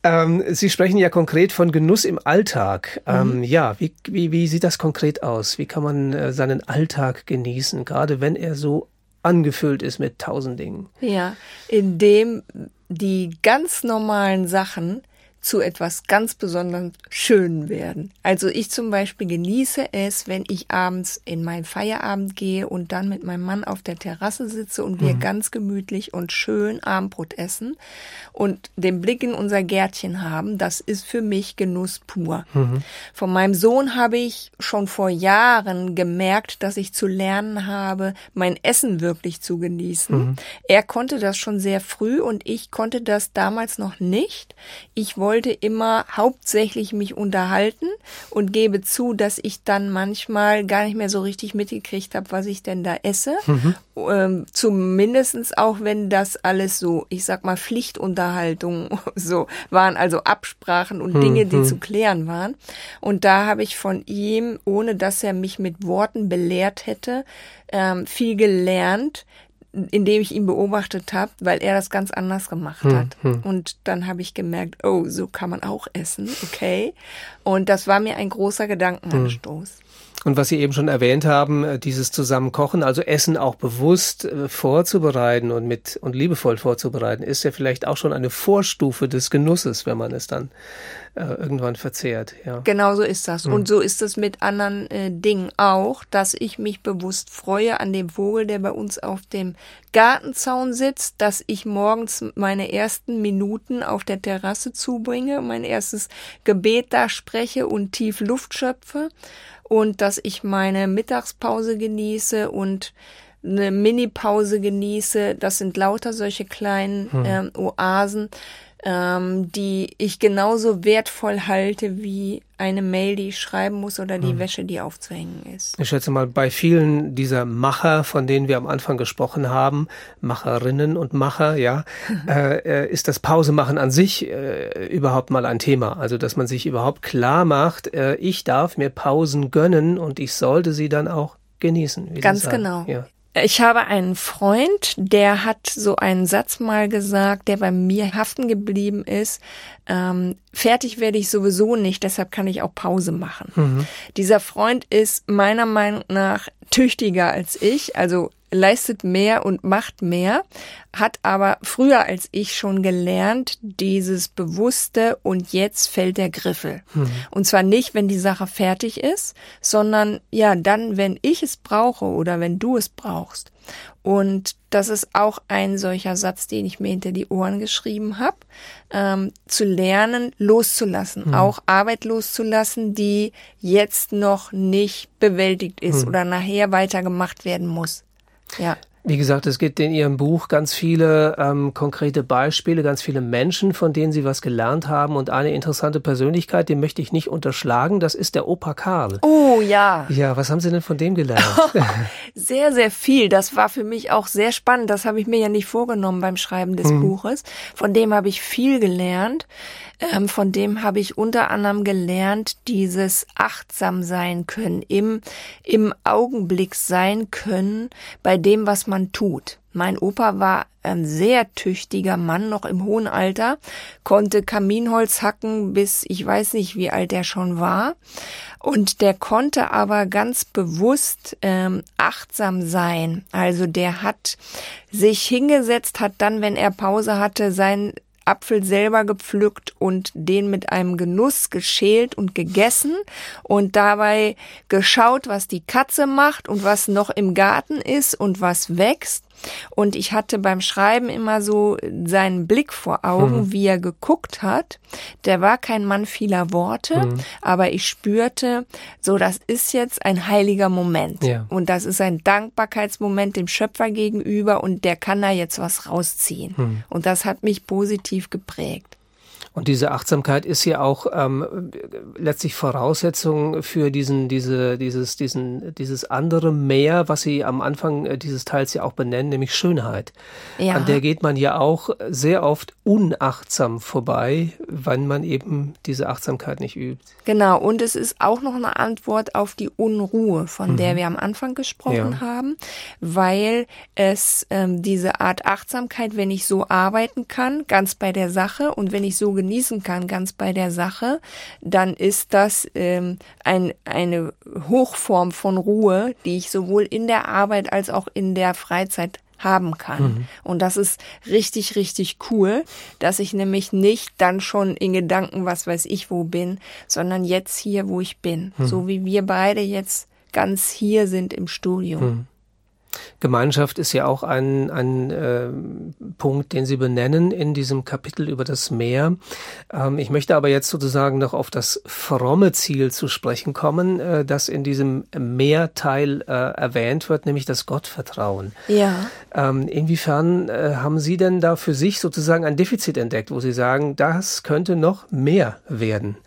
Ähm, Sie sprechen ja konkret von Genuss im Alltag. Ähm, mhm. Ja, wie, wie, wie sieht das konkret aus? Wie kann man äh, seinen Alltag genießen, gerade wenn er so angefüllt ist mit tausend Dingen. Ja, indem die ganz normalen Sachen zu etwas ganz besonders Schönen werden. Also ich zum Beispiel genieße es, wenn ich abends in meinen Feierabend gehe und dann mit meinem Mann auf der Terrasse sitze und wir mhm. ganz gemütlich und schön Abendbrot essen und den Blick in unser Gärtchen haben. Das ist für mich Genuss pur. Mhm. Von meinem Sohn habe ich schon vor Jahren gemerkt, dass ich zu lernen habe, mein Essen wirklich zu genießen. Mhm. Er konnte das schon sehr früh und ich konnte das damals noch nicht. Ich wollte wollte immer hauptsächlich mich unterhalten und gebe zu, dass ich dann manchmal gar nicht mehr so richtig mitgekriegt habe, was ich denn da esse. Mhm. Ähm, zumindestens auch, wenn das alles so, ich sag mal, Pflichtunterhaltung so waren, also Absprachen und mhm. Dinge, die mhm. zu klären waren. Und da habe ich von ihm, ohne dass er mich mit Worten belehrt hätte, ähm, viel gelernt, indem ich ihn beobachtet habe, weil er das ganz anders gemacht hm, hat. Hm. Und dann habe ich gemerkt, oh, so kann man auch essen, okay. Und das war mir ein großer Gedankenanstoß. Hm. Und was Sie eben schon erwähnt haben, äh, dieses Zusammenkochen, also Essen auch bewusst äh, vorzubereiten und mit und liebevoll vorzubereiten, ist ja vielleicht auch schon eine Vorstufe des Genusses, wenn man es dann äh, irgendwann verzehrt. Ja. Genau so ist das. Mhm. Und so ist es mit anderen äh, Dingen auch, dass ich mich bewusst freue an dem Vogel, der bei uns auf dem Gartenzaun sitzt, dass ich morgens meine ersten Minuten auf der Terrasse zubringe, mein erstes Gebet da spreche und tief Luft schöpfe und dass ich meine Mittagspause genieße und eine Mini-Pause genieße. Das sind lauter solche kleinen hm. ähm, Oasen, ähm, die ich genauso wertvoll halte wie eine Mail, die ich schreiben muss oder die hm. Wäsche, die aufzuhängen ist. Ich schätze mal, bei vielen dieser Macher, von denen wir am Anfang gesprochen haben, Macherinnen und Macher, ja, äh, äh, ist das Pausemachen an sich äh, überhaupt mal ein Thema. Also, dass man sich überhaupt klar macht, äh, ich darf mir Pausen gönnen und ich sollte sie dann auch genießen. Ganz genau. Ja. Ich habe einen Freund, der hat so einen Satz mal gesagt, der bei mir haften geblieben ist. Ähm, fertig werde ich sowieso nicht, deshalb kann ich auch Pause machen. Mhm. Dieser Freund ist meiner Meinung nach tüchtiger als ich, also leistet mehr und macht mehr, hat aber früher als ich schon gelernt, dieses bewusste und jetzt fällt der Griffel. Hm. Und zwar nicht, wenn die Sache fertig ist, sondern ja, dann, wenn ich es brauche oder wenn du es brauchst. Und das ist auch ein solcher Satz, den ich mir hinter die Ohren geschrieben habe, ähm, zu lernen, loszulassen, hm. auch Arbeit loszulassen, die jetzt noch nicht bewältigt ist hm. oder nachher weitergemacht werden muss. Ja. Wie gesagt, es gibt in Ihrem Buch ganz viele ähm, konkrete Beispiele, ganz viele Menschen, von denen Sie was gelernt haben. Und eine interessante Persönlichkeit, die möchte ich nicht unterschlagen, das ist der Opa Karl. Oh ja. Ja, was haben Sie denn von dem gelernt? sehr, sehr viel. Das war für mich auch sehr spannend. Das habe ich mir ja nicht vorgenommen beim Schreiben des mhm. Buches. Von dem habe ich viel gelernt. Ähm, von dem habe ich unter anderem gelernt, dieses achtsam sein können, im, im Augenblick sein können bei dem, was man tut. Mein Opa war ein sehr tüchtiger Mann, noch im hohen Alter, konnte Kaminholz hacken, bis ich weiß nicht, wie alt er schon war. Und der konnte aber ganz bewusst ähm, achtsam sein. Also der hat sich hingesetzt, hat dann, wenn er Pause hatte, sein Apfel selber gepflückt und den mit einem Genuss geschält und gegessen und dabei geschaut, was die Katze macht und was noch im Garten ist und was wächst. Und ich hatte beim Schreiben immer so seinen Blick vor Augen, mhm. wie er geguckt hat. Der war kein Mann vieler Worte, mhm. aber ich spürte, so das ist jetzt ein heiliger Moment. Ja. Und das ist ein Dankbarkeitsmoment dem Schöpfer gegenüber und der kann da jetzt was rausziehen. Mhm. Und das hat mich positiv geprägt. Und diese Achtsamkeit ist ja auch ähm, letztlich Voraussetzung für diesen, diese, dieses, diesen, dieses andere Mehr, was Sie am Anfang äh, dieses Teils ja auch benennen, nämlich Schönheit. Ja. An der geht man ja auch sehr oft unachtsam vorbei, wenn man eben diese Achtsamkeit nicht übt. Genau. Und es ist auch noch eine Antwort auf die Unruhe, von mhm. der wir am Anfang gesprochen ja. haben, weil es ähm, diese Art Achtsamkeit, wenn ich so arbeiten kann, ganz bei der Sache und wenn ich so genießen kann, ganz bei der Sache, dann ist das ähm, ein, eine Hochform von Ruhe, die ich sowohl in der Arbeit als auch in der Freizeit haben kann. Mhm. Und das ist richtig, richtig cool, dass ich nämlich nicht dann schon in Gedanken, was weiß ich, wo bin, sondern jetzt hier, wo ich bin. Mhm. So wie wir beide jetzt ganz hier sind im Studio. Mhm. Gemeinschaft ist ja auch ein, ein äh, Punkt, den Sie benennen in diesem Kapitel über das Meer. Ähm, ich möchte aber jetzt sozusagen noch auf das fromme Ziel zu sprechen kommen, äh, das in diesem Mehrteil äh, erwähnt wird, nämlich das Gottvertrauen. Ja. Ähm, inwiefern äh, haben Sie denn da für sich sozusagen ein Defizit entdeckt, wo Sie sagen, das könnte noch mehr werden?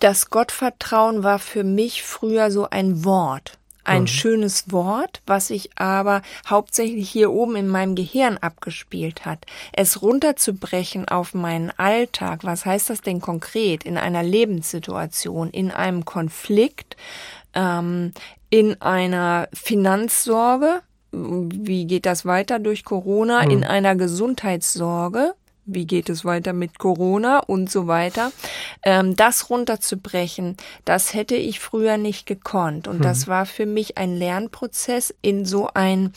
Das Gottvertrauen war für mich früher so ein Wort ein mhm. schönes Wort, was sich aber hauptsächlich hier oben in meinem Gehirn abgespielt hat. Es runterzubrechen auf meinen Alltag, was heißt das denn konkret in einer Lebenssituation, in einem Konflikt, ähm, in einer Finanzsorge, wie geht das weiter durch Corona, mhm. in einer Gesundheitssorge, wie geht es weiter mit Corona und so weiter. Ähm, das runterzubrechen, das hätte ich früher nicht gekonnt. Und hm. das war für mich ein Lernprozess, in so ein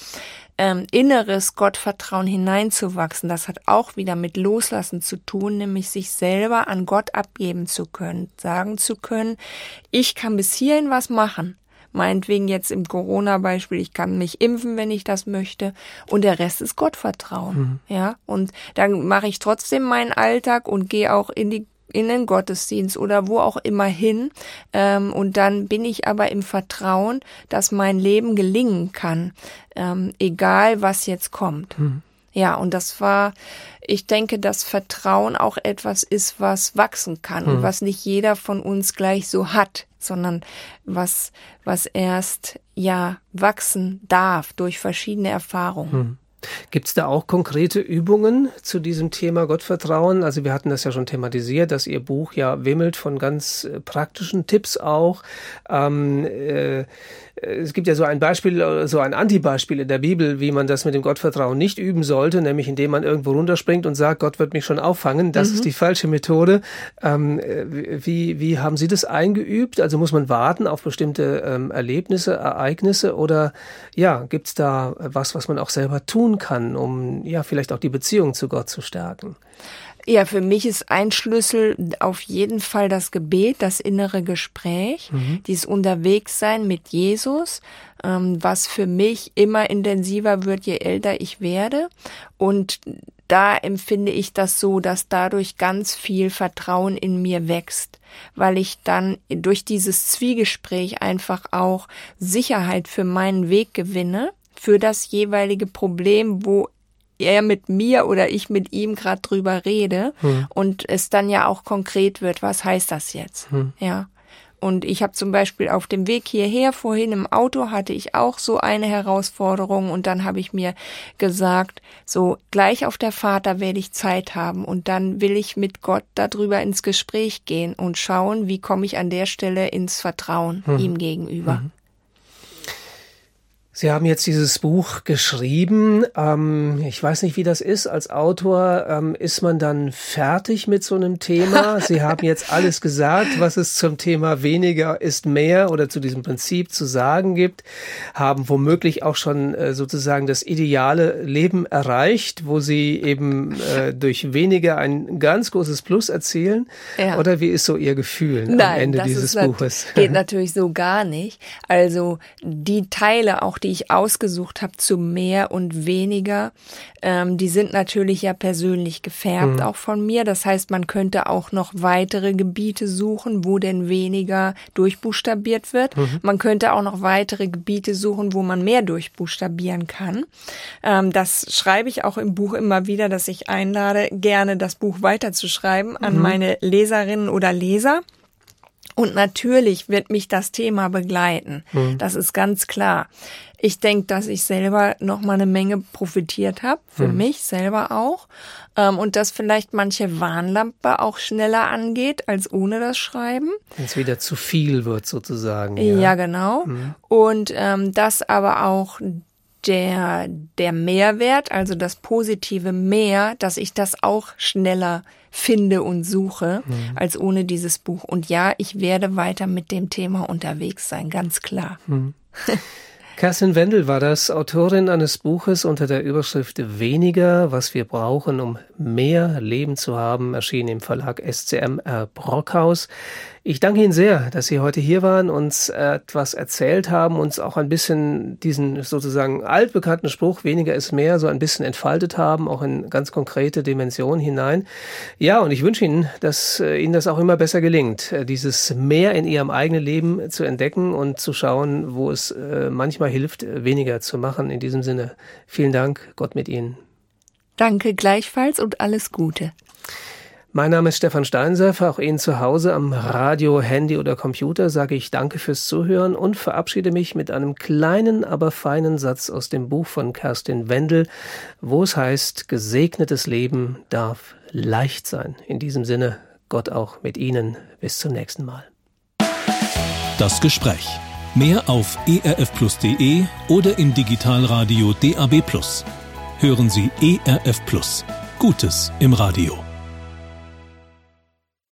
ähm, inneres Gottvertrauen hineinzuwachsen. Das hat auch wieder mit Loslassen zu tun, nämlich sich selber an Gott abgeben zu können, sagen zu können, ich kann bis hierhin was machen meinetwegen jetzt im Corona-Beispiel, ich kann mich impfen, wenn ich das möchte. Und der Rest ist Gottvertrauen. Mhm. Ja. Und dann mache ich trotzdem meinen Alltag und gehe auch in die in den Gottesdienst oder wo auch immer hin. Ähm, und dann bin ich aber im Vertrauen, dass mein Leben gelingen kann, ähm, egal was jetzt kommt. Mhm. Ja, und das war, ich denke, dass Vertrauen auch etwas ist, was wachsen kann mhm. und was nicht jeder von uns gleich so hat, sondern was, was erst, ja, wachsen darf durch verschiedene Erfahrungen. Mhm. Gibt es da auch konkrete Übungen zu diesem Thema Gottvertrauen? Also wir hatten das ja schon thematisiert, dass Ihr Buch ja wimmelt von ganz äh, praktischen Tipps auch. Ähm, äh, es gibt ja so ein Beispiel, so ein Antibeispiel in der Bibel, wie man das mit dem Gottvertrauen nicht üben sollte, nämlich indem man irgendwo runterspringt und sagt, Gott wird mich schon auffangen. Das mhm. ist die falsche Methode. Ähm, wie, wie haben Sie das eingeübt? Also muss man warten auf bestimmte ähm, Erlebnisse, Ereignisse oder ja, gibt es da was, was man auch selber tun kann, um ja vielleicht auch die Beziehung zu Gott zu stärken? Ja, für mich ist ein Schlüssel auf jeden Fall das Gebet, das innere Gespräch, mhm. dieses Unterwegssein mit Jesus, ähm, was für mich immer intensiver wird, je älter ich werde. Und da empfinde ich das so, dass dadurch ganz viel Vertrauen in mir wächst, weil ich dann durch dieses Zwiegespräch einfach auch Sicherheit für meinen Weg gewinne, für das jeweilige Problem, wo er mit mir oder ich mit ihm gerade drüber rede hm. und es dann ja auch konkret wird, was heißt das jetzt? Hm. Ja. Und ich habe zum Beispiel auf dem Weg hierher vorhin im Auto hatte ich auch so eine Herausforderung und dann habe ich mir gesagt, so gleich auf der Fahrt, da werde ich Zeit haben und dann will ich mit Gott darüber ins Gespräch gehen und schauen, wie komme ich an der Stelle ins Vertrauen mhm. ihm gegenüber. Mhm. Sie haben jetzt dieses Buch geschrieben. Ähm, ich weiß nicht, wie das ist. Als Autor ähm, ist man dann fertig mit so einem Thema. Sie haben jetzt alles gesagt, was es zum Thema weniger ist mehr oder zu diesem Prinzip zu sagen gibt. Haben womöglich auch schon äh, sozusagen das ideale Leben erreicht, wo Sie eben äh, durch weniger ein ganz großes Plus erzielen. Ja. Oder wie ist so Ihr Gefühl Nein, am Ende dieses Buches? Geht natürlich so gar nicht. Also die Teile auch die ich ausgesucht habe zu mehr und weniger, ähm, die sind natürlich ja persönlich gefärbt, mhm. auch von mir. Das heißt, man könnte auch noch weitere Gebiete suchen, wo denn weniger durchbuchstabiert wird. Mhm. Man könnte auch noch weitere Gebiete suchen, wo man mehr durchbuchstabieren kann. Ähm, das schreibe ich auch im Buch immer wieder, dass ich einlade, gerne das Buch weiterzuschreiben an mhm. meine Leserinnen oder Leser. Und natürlich wird mich das Thema begleiten. Mhm. Das ist ganz klar. Ich denke, dass ich selber noch mal eine Menge profitiert habe, für mhm. mich selber auch. Ähm, und dass vielleicht manche Warnlampe auch schneller angeht als ohne das Schreiben. Wenn es wieder zu viel wird sozusagen. Ja, ja genau. Mhm. Und ähm, dass aber auch der, der Mehrwert, also das positive Mehr, dass ich das auch schneller finde und suche, mhm. als ohne dieses Buch. Und ja, ich werde weiter mit dem Thema unterwegs sein, ganz klar. Mhm. Kerstin Wendel war das, Autorin eines Buches unter der Überschrift Weniger, was wir brauchen, um mehr Leben zu haben, erschien im Verlag SCMR Brockhaus. Ich danke Ihnen sehr, dass Sie heute hier waren, uns etwas erzählt haben, uns auch ein bisschen diesen sozusagen altbekannten Spruch, weniger ist mehr, so ein bisschen entfaltet haben, auch in ganz konkrete Dimensionen hinein. Ja, und ich wünsche Ihnen, dass äh, Ihnen das auch immer besser gelingt, äh, dieses mehr in Ihrem eigenen Leben zu entdecken und zu schauen, wo es äh, manchmal hilft, weniger zu machen. In diesem Sinne, vielen Dank, Gott mit Ihnen. Danke gleichfalls und alles Gute. Mein Name ist Stefan Steinsefer. Auch Ihnen zu Hause am Radio, Handy oder Computer sage ich Danke fürs Zuhören und verabschiede mich mit einem kleinen, aber feinen Satz aus dem Buch von Kerstin Wendel, wo es heißt, gesegnetes Leben darf leicht sein. In diesem Sinne, Gott auch mit Ihnen. Bis zum nächsten Mal. Das Gespräch. Mehr auf erfplus.de oder im Digitalradio DAB+. Hören Sie ERF. Gutes im Radio.